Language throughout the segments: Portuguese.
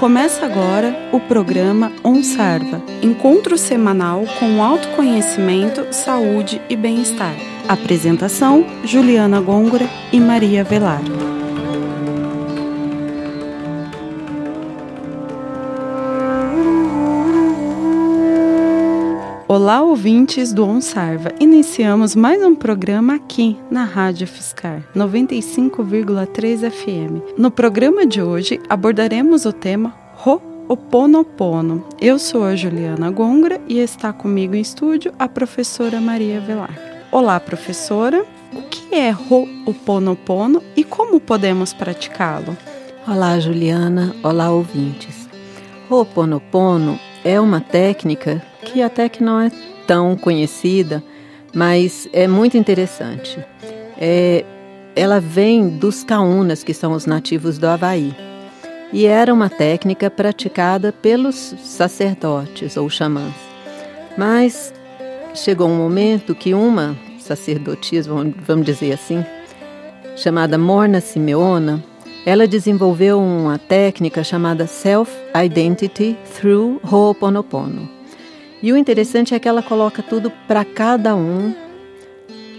Começa agora o programa OnSarva, encontro semanal com autoconhecimento, saúde e bem-estar. Apresentação: Juliana Gôngora e Maria Velar. Olá, ouvintes do OnSarva. Iniciamos mais um programa aqui na Rádio Fiscar 95,3 FM. No programa de hoje abordaremos o tema Ho'oponopono. Eu sou a Juliana Gongra e está comigo em estúdio a professora Maria Velar. Olá, professora. O que é Ho'oponopono e como podemos praticá-lo? Olá, Juliana. Olá, ouvintes. Ho'oponopono é uma técnica que até que não é tão conhecida, mas é muito interessante. É, ela vem dos caunas, que são os nativos do Havaí, e era uma técnica praticada pelos sacerdotes ou xamãs. Mas chegou um momento que uma sacerdotisa, vamos dizer assim, chamada Morna Simeona, ela desenvolveu uma técnica chamada Self-Identity Through Ho'oponopono. E o interessante é que ela coloca tudo para cada um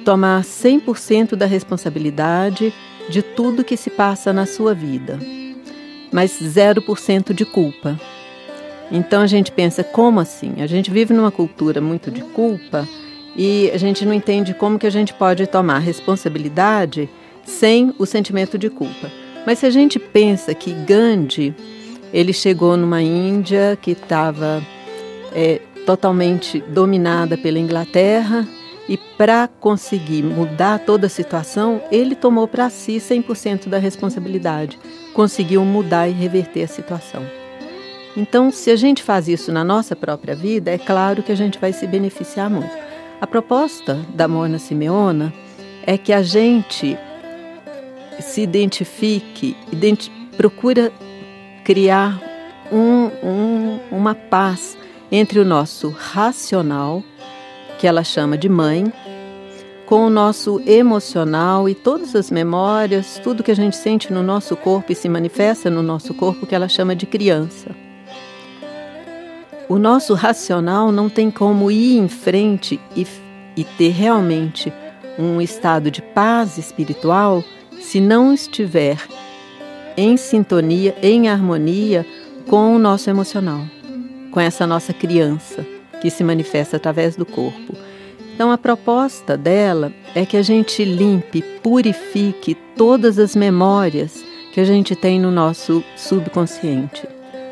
tomar 100% da responsabilidade de tudo que se passa na sua vida, mas 0% de culpa. Então a gente pensa, como assim? A gente vive numa cultura muito de culpa e a gente não entende como que a gente pode tomar responsabilidade sem o sentimento de culpa. Mas se a gente pensa que Gandhi, ele chegou numa Índia que estava é, totalmente dominada pela Inglaterra e para conseguir mudar toda a situação, ele tomou para si 100% da responsabilidade, conseguiu mudar e reverter a situação. Então, se a gente faz isso na nossa própria vida, é claro que a gente vai se beneficiar muito. A proposta da Mona Simeona é que a gente se identifique, identi procura criar um, um, uma paz entre o nosso racional, que ela chama de mãe, com o nosso emocional e todas as memórias, tudo que a gente sente no nosso corpo e se manifesta no nosso corpo, que ela chama de criança. O nosso racional não tem como ir em frente e, e ter realmente um estado de paz espiritual se não estiver em sintonia, em harmonia com o nosso emocional, com essa nossa criança que se manifesta através do corpo. Então, a proposta dela é que a gente limpe, purifique todas as memórias que a gente tem no nosso subconsciente.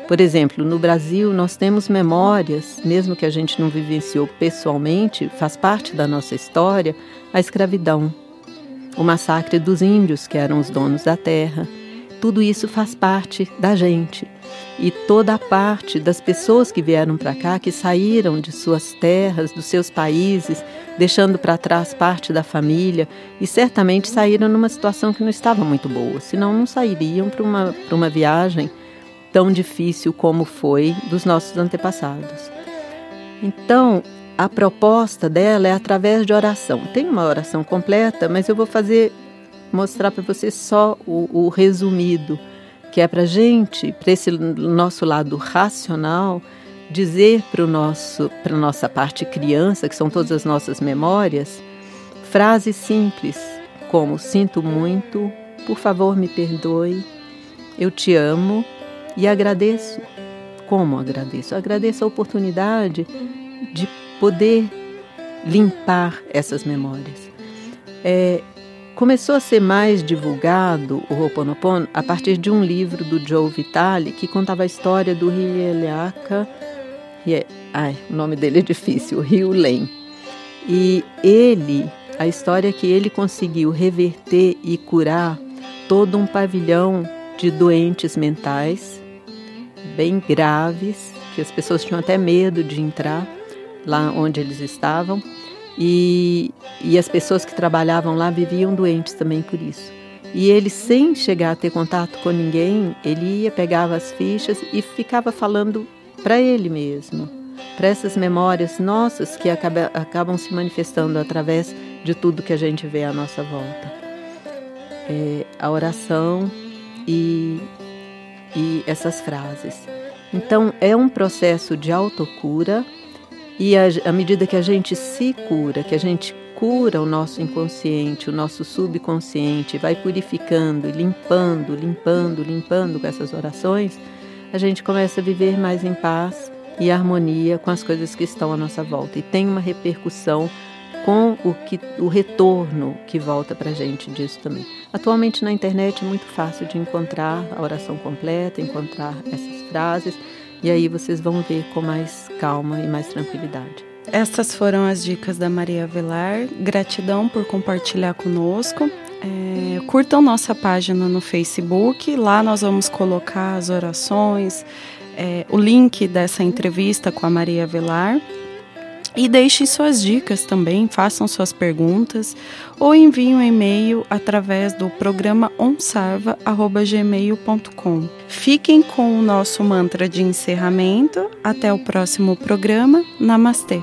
Por exemplo, no Brasil, nós temos memórias, mesmo que a gente não vivenciou pessoalmente, faz parte da nossa história, a escravidão, o massacre dos índios, que eram os donos da terra. Tudo isso faz parte da gente. E toda a parte das pessoas que vieram para cá, que saíram de suas terras, dos seus países, deixando para trás parte da família, e certamente saíram numa situação que não estava muito boa, senão não sairiam para uma, uma viagem tão difícil como foi dos nossos antepassados. Então, a proposta dela é através de oração. Tem uma oração completa, mas eu vou fazer mostrar para você só o, o resumido, que é para gente, para esse nosso lado racional, dizer para nosso, para nossa parte criança, que são todas as nossas memórias, frases simples como sinto muito, por favor me perdoe, eu te amo e agradeço. Como agradeço? agradeço a oportunidade de poder limpar essas memórias. É, começou a ser mais divulgado o Ho'oponopono a partir de um livro do Joe Vitale que contava a história do Rieleaka, ai, o nome dele é difícil, Rio Len. E ele, a história é que ele conseguiu reverter e curar todo um pavilhão de doentes mentais bem graves, que as pessoas tinham até medo de entrar lá onde eles estavam. E, e as pessoas que trabalhavam lá viviam doentes também por isso. E ele, sem chegar a ter contato com ninguém, ele ia, pegava as fichas e ficava falando para ele mesmo, para essas memórias nossas que acaba, acabam se manifestando através de tudo que a gente vê à nossa volta. É, a oração e e essas frases. Então, é um processo de autocura e à medida que a gente se cura, que a gente cura o nosso inconsciente, o nosso subconsciente, vai purificando, limpando, limpando, limpando com essas orações, a gente começa a viver mais em paz e harmonia com as coisas que estão à nossa volta e tem uma repercussão com o, que, o retorno que volta para a gente disso também. Atualmente na internet é muito fácil de encontrar a oração completa, encontrar essas frases, e aí vocês vão ver com mais calma e mais tranquilidade. Essas foram as dicas da Maria Velar. Gratidão por compartilhar conosco. É, curtam nossa página no Facebook. Lá nós vamos colocar as orações, é, o link dessa entrevista com a Maria Velar. E deixem suas dicas também, façam suas perguntas ou enviem um e-mail através do programa onsarva.gmail.com. Fiquem com o nosso mantra de encerramento. Até o próximo programa. Namastê!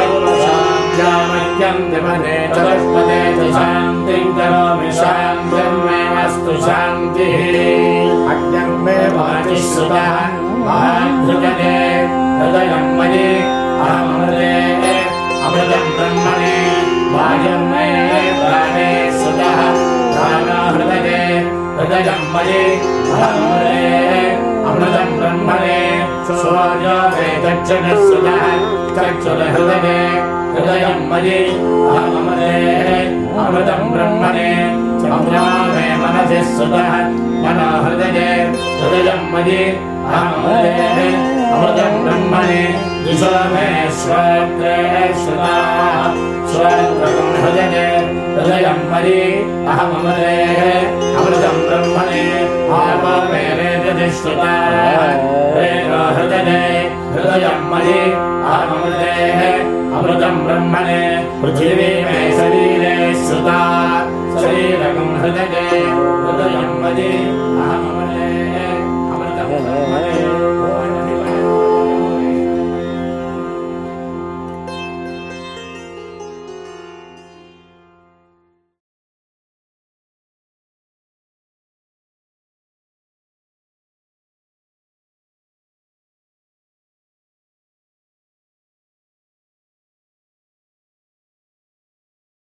शान्त्यामत्यन्तिमने चतुष्पदे च शान्तिं करोमि शान्तिर्मे अस्तु शान्तिः। अज्ञं मे वाचि सुतः। महाभृजने हृदयं मयि अहमृते अमृतं ब्रह्मणे वायं मे प्राणे सुतः। प्राणहृदये हृदयं मयि अहमृते अमृतं ब्रह्मणे सूर्यो वेदक्षणसुतः चक्षुरहृदये हृदयम् मयि अहममदे अमृतम् ब्रह्मणे समुदा मे मनसि सुतः, मनो हृदये हृदयम् मयि अहमदे अमृतम् ब्रह्मणे दिशो मे स्वत्रे सुता हृदये हृदयम् मयि अहममदे अमृतम् ब्रह्मणे आप मे रेजति सुता हृदये हृदयम् मयि अहमदे अमृतम् ब्रह्मणे पृथिवी मे शरीरे श्रुता शरीरकम् हृदये हृदयम् मदे अहमले अमृतम् ब्रह्म